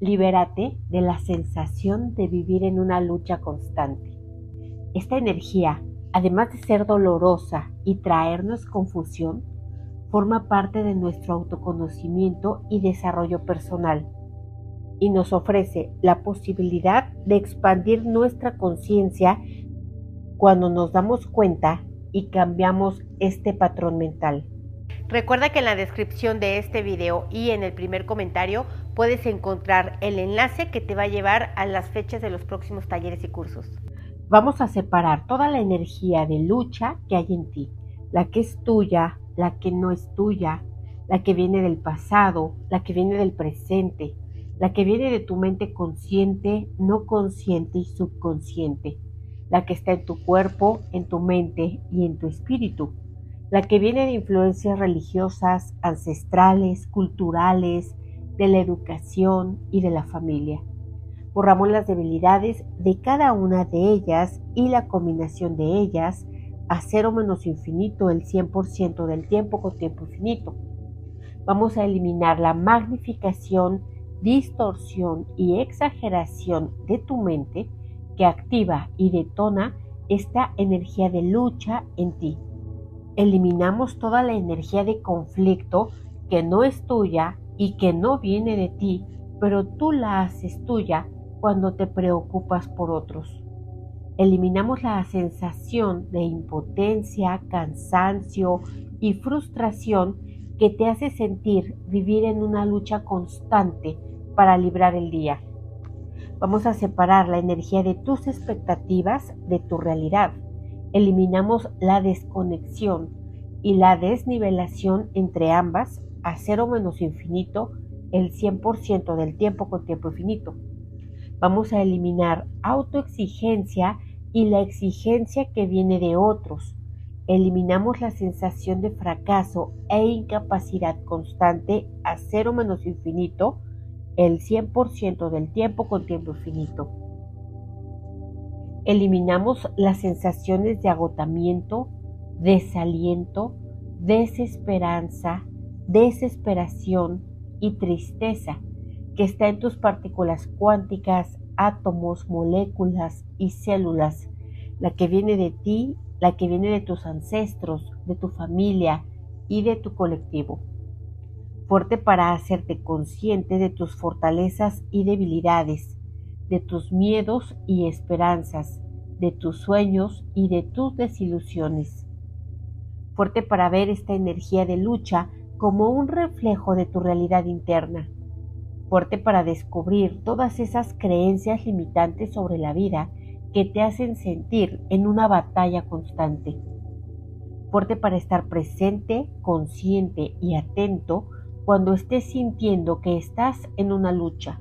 Libérate de la sensación de vivir en una lucha constante. Esta energía, además de ser dolorosa y traernos confusión, forma parte de nuestro autoconocimiento y desarrollo personal y nos ofrece la posibilidad de expandir nuestra conciencia cuando nos damos cuenta y cambiamos este patrón mental. Recuerda que en la descripción de este video y en el primer comentario puedes encontrar el enlace que te va a llevar a las fechas de los próximos talleres y cursos. Vamos a separar toda la energía de lucha que hay en ti, la que es tuya, la que no es tuya, la que viene del pasado, la que viene del presente, la que viene de tu mente consciente, no consciente y subconsciente, la que está en tu cuerpo, en tu mente y en tu espíritu la que viene de influencias religiosas, ancestrales, culturales, de la educación y de la familia. Borramos las debilidades de cada una de ellas y la combinación de ellas a cero menos infinito el 100% del tiempo con tiempo infinito. Vamos a eliminar la magnificación, distorsión y exageración de tu mente que activa y detona esta energía de lucha en ti eliminamos toda la energía de conflicto que no es tuya y que no viene de ti, pero tú la haces tuya cuando te preocupas por otros. Eliminamos la sensación de impotencia, cansancio y frustración que te hace sentir vivir en una lucha constante para librar el día. Vamos a separar la energía de tus expectativas de tu realidad eliminamos la desconexión y la desnivelación entre ambas a cero menos infinito el 100% del tiempo con tiempo infinito. Vamos a eliminar autoexigencia y la exigencia que viene de otros. Eliminamos la sensación de fracaso e incapacidad constante a cero menos infinito el 100% del tiempo con tiempo infinito. Eliminamos las sensaciones de agotamiento, desaliento, desesperanza, desesperación y tristeza que está en tus partículas cuánticas, átomos, moléculas y células, la que viene de ti, la que viene de tus ancestros, de tu familia y de tu colectivo. Fuerte para hacerte consciente de tus fortalezas y debilidades, de tus miedos y esperanzas, de tus sueños y de tus desilusiones. Fuerte para ver esta energía de lucha como un reflejo de tu realidad interna. Fuerte para descubrir todas esas creencias limitantes sobre la vida que te hacen sentir en una batalla constante. Fuerte para estar presente, consciente y atento cuando estés sintiendo que estás en una lucha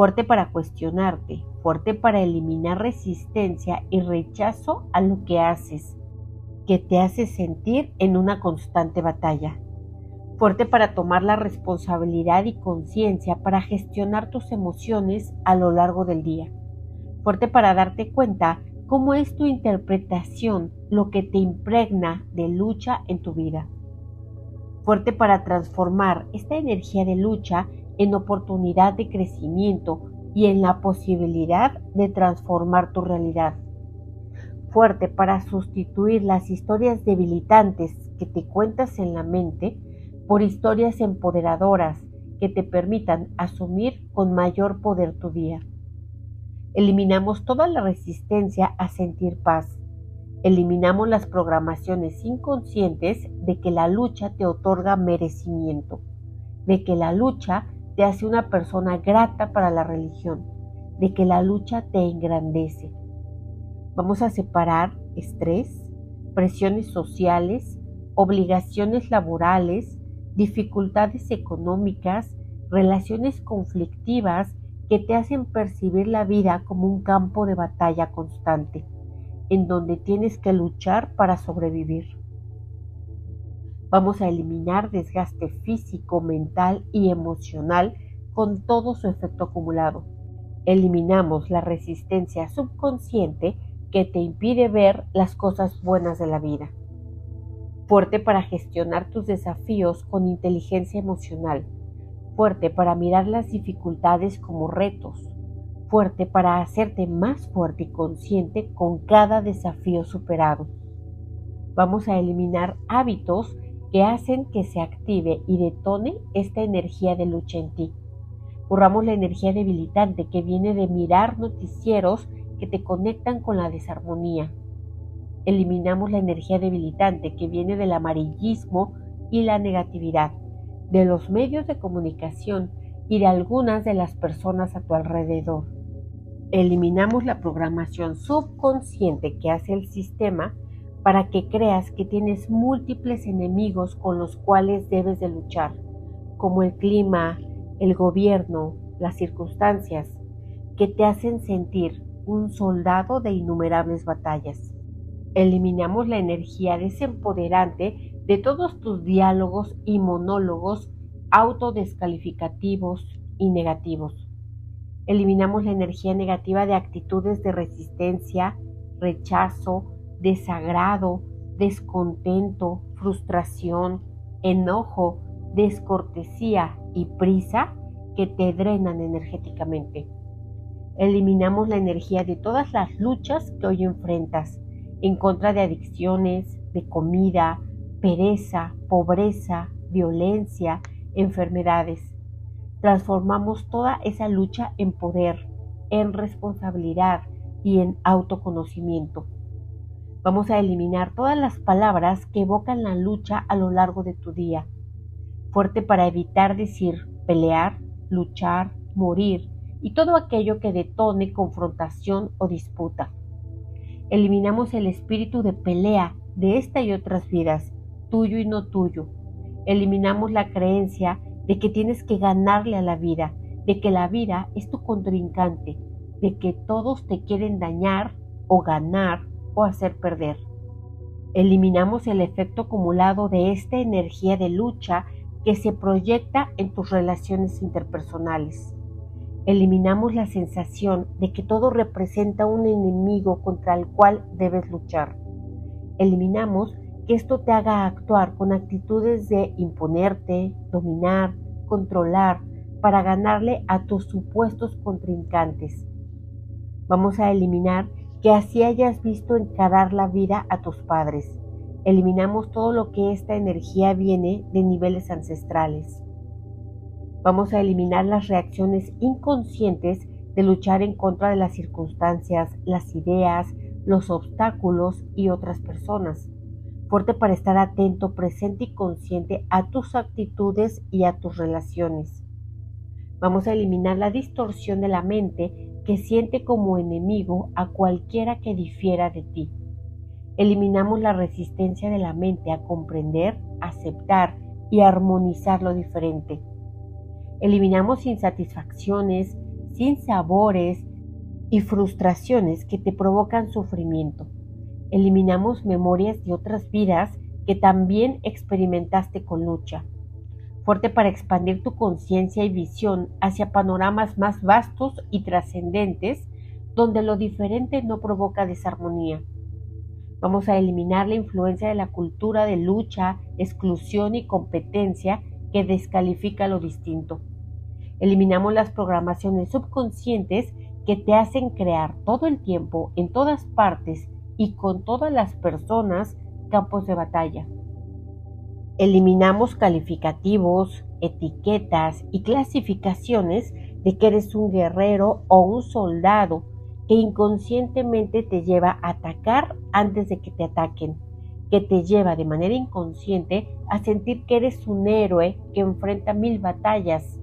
fuerte para cuestionarte, fuerte para eliminar resistencia y rechazo a lo que haces, que te hace sentir en una constante batalla. Fuerte para tomar la responsabilidad y conciencia para gestionar tus emociones a lo largo del día. Fuerte para darte cuenta cómo es tu interpretación lo que te impregna de lucha en tu vida. Fuerte para transformar esta energía de lucha en oportunidad de crecimiento y en la posibilidad de transformar tu realidad. Fuerte para sustituir las historias debilitantes que te cuentas en la mente por historias empoderadoras que te permitan asumir con mayor poder tu día. Eliminamos toda la resistencia a sentir paz. Eliminamos las programaciones inconscientes de que la lucha te otorga merecimiento, de que la lucha te hace una persona grata para la religión, de que la lucha te engrandece. Vamos a separar estrés, presiones sociales, obligaciones laborales, dificultades económicas, relaciones conflictivas que te hacen percibir la vida como un campo de batalla constante, en donde tienes que luchar para sobrevivir. Vamos a eliminar desgaste físico, mental y emocional con todo su efecto acumulado. Eliminamos la resistencia subconsciente que te impide ver las cosas buenas de la vida. Fuerte para gestionar tus desafíos con inteligencia emocional. fuerte para mirar las dificultades como retos, fuerte para hacerte más fuerte y consciente con cada desafío superado. Vamos a eliminar hábitos que hacen que se active y detone esta energía de lucha en ti. Borramos la energía debilitante que viene de mirar noticieros que te conectan con la desarmonía. Eliminamos la energía debilitante que viene del amarillismo y la negatividad, de los medios de comunicación y de algunas de las personas a tu alrededor. Eliminamos la programación subconsciente que hace el sistema para que creas que tienes múltiples enemigos con los cuales debes de luchar, como el clima, el gobierno, las circunstancias, que te hacen sentir un soldado de innumerables batallas. Eliminamos la energía desempoderante de todos tus diálogos y monólogos autodescalificativos y negativos. Eliminamos la energía negativa de actitudes de resistencia, rechazo, desagrado, descontento, frustración, enojo, descortesía y prisa que te drenan energéticamente. Eliminamos la energía de todas las luchas que hoy enfrentas en contra de adicciones, de comida, pereza, pobreza, violencia, enfermedades. Transformamos toda esa lucha en poder, en responsabilidad y en autoconocimiento. Vamos a eliminar todas las palabras que evocan la lucha a lo largo de tu día fuerte para evitar decir pelear, luchar, morir y todo aquello que detone confrontación o disputa. Eliminamos el espíritu de pelea de esta y otras vidas, tuyo y no tuyo. Eliminamos la creencia de que tienes que ganarle a la vida, de que la vida es tu contrincante, de que todos te quieren dañar o ganar o hacer perder. Eliminamos el efecto acumulado de esta energía de lucha que se proyecta en tus relaciones interpersonales. Eliminamos la sensación de que todo representa un enemigo contra el cual debes luchar. Eliminamos que esto te haga actuar con actitudes de imponerte, dominar, controlar, para ganarle a tus supuestos contrincantes. Vamos a eliminar que así hayas visto encarar la vida a tus padres, Eliminamos todo lo que esta energía viene de niveles ancestrales. Vamos a eliminar las reacciones inconscientes de luchar en contra de las circunstancias, las ideas, los obstáculos y otras personas. Fuerte para estar atento, presente y consciente a tus actitudes y a tus relaciones. Vamos a eliminar la distorsión de la mente que siente como enemigo a cualquiera que difiera de ti. Eliminamos la resistencia de la mente a comprender, aceptar y armonizar lo diferente. Eliminamos insatisfacciones, sabores y frustraciones que te provocan sufrimiento. Eliminamos memorias de otras vidas que también experimentaste con lucha. Fuerte para expandir tu conciencia y visión hacia panoramas más vastos y trascendentes donde lo diferente no provoca desarmonía. Vamos a eliminar la influencia de la cultura de lucha, exclusión y competencia que descalifica lo distinto. Eliminamos las programaciones subconscientes que te hacen crear todo el tiempo, en todas partes y con todas las personas campos de batalla. Eliminamos calificativos, etiquetas y clasificaciones de que eres un guerrero o un soldado que inconscientemente te lleva a atacar antes de que te ataquen, que te lleva de manera inconsciente a sentir que eres un héroe que enfrenta mil batallas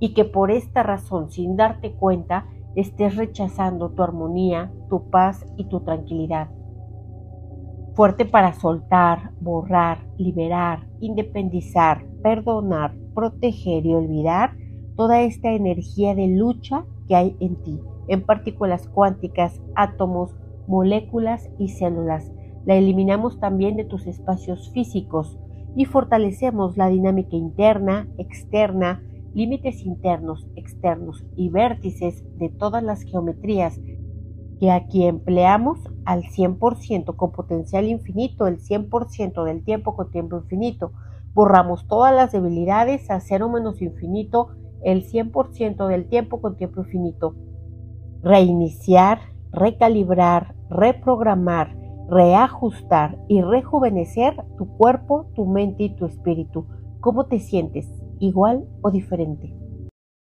y que por esta razón, sin darte cuenta, estés rechazando tu armonía, tu paz y tu tranquilidad. Fuerte para soltar, borrar, liberar, independizar, perdonar, proteger y olvidar toda esta energía de lucha que hay en ti en partículas cuánticas, átomos, moléculas y células. La eliminamos también de tus espacios físicos y fortalecemos la dinámica interna, externa, límites internos, externos y vértices de todas las geometrías que aquí empleamos al 100% con potencial infinito, el 100% del tiempo con tiempo infinito, Borramos todas las debilidades a cero menos infinito el 100% del tiempo con tiempo infinito. Reiniciar, recalibrar, reprogramar, reajustar y rejuvenecer tu cuerpo, tu mente y tu espíritu. ¿Cómo te sientes? ¿Igual o diferente?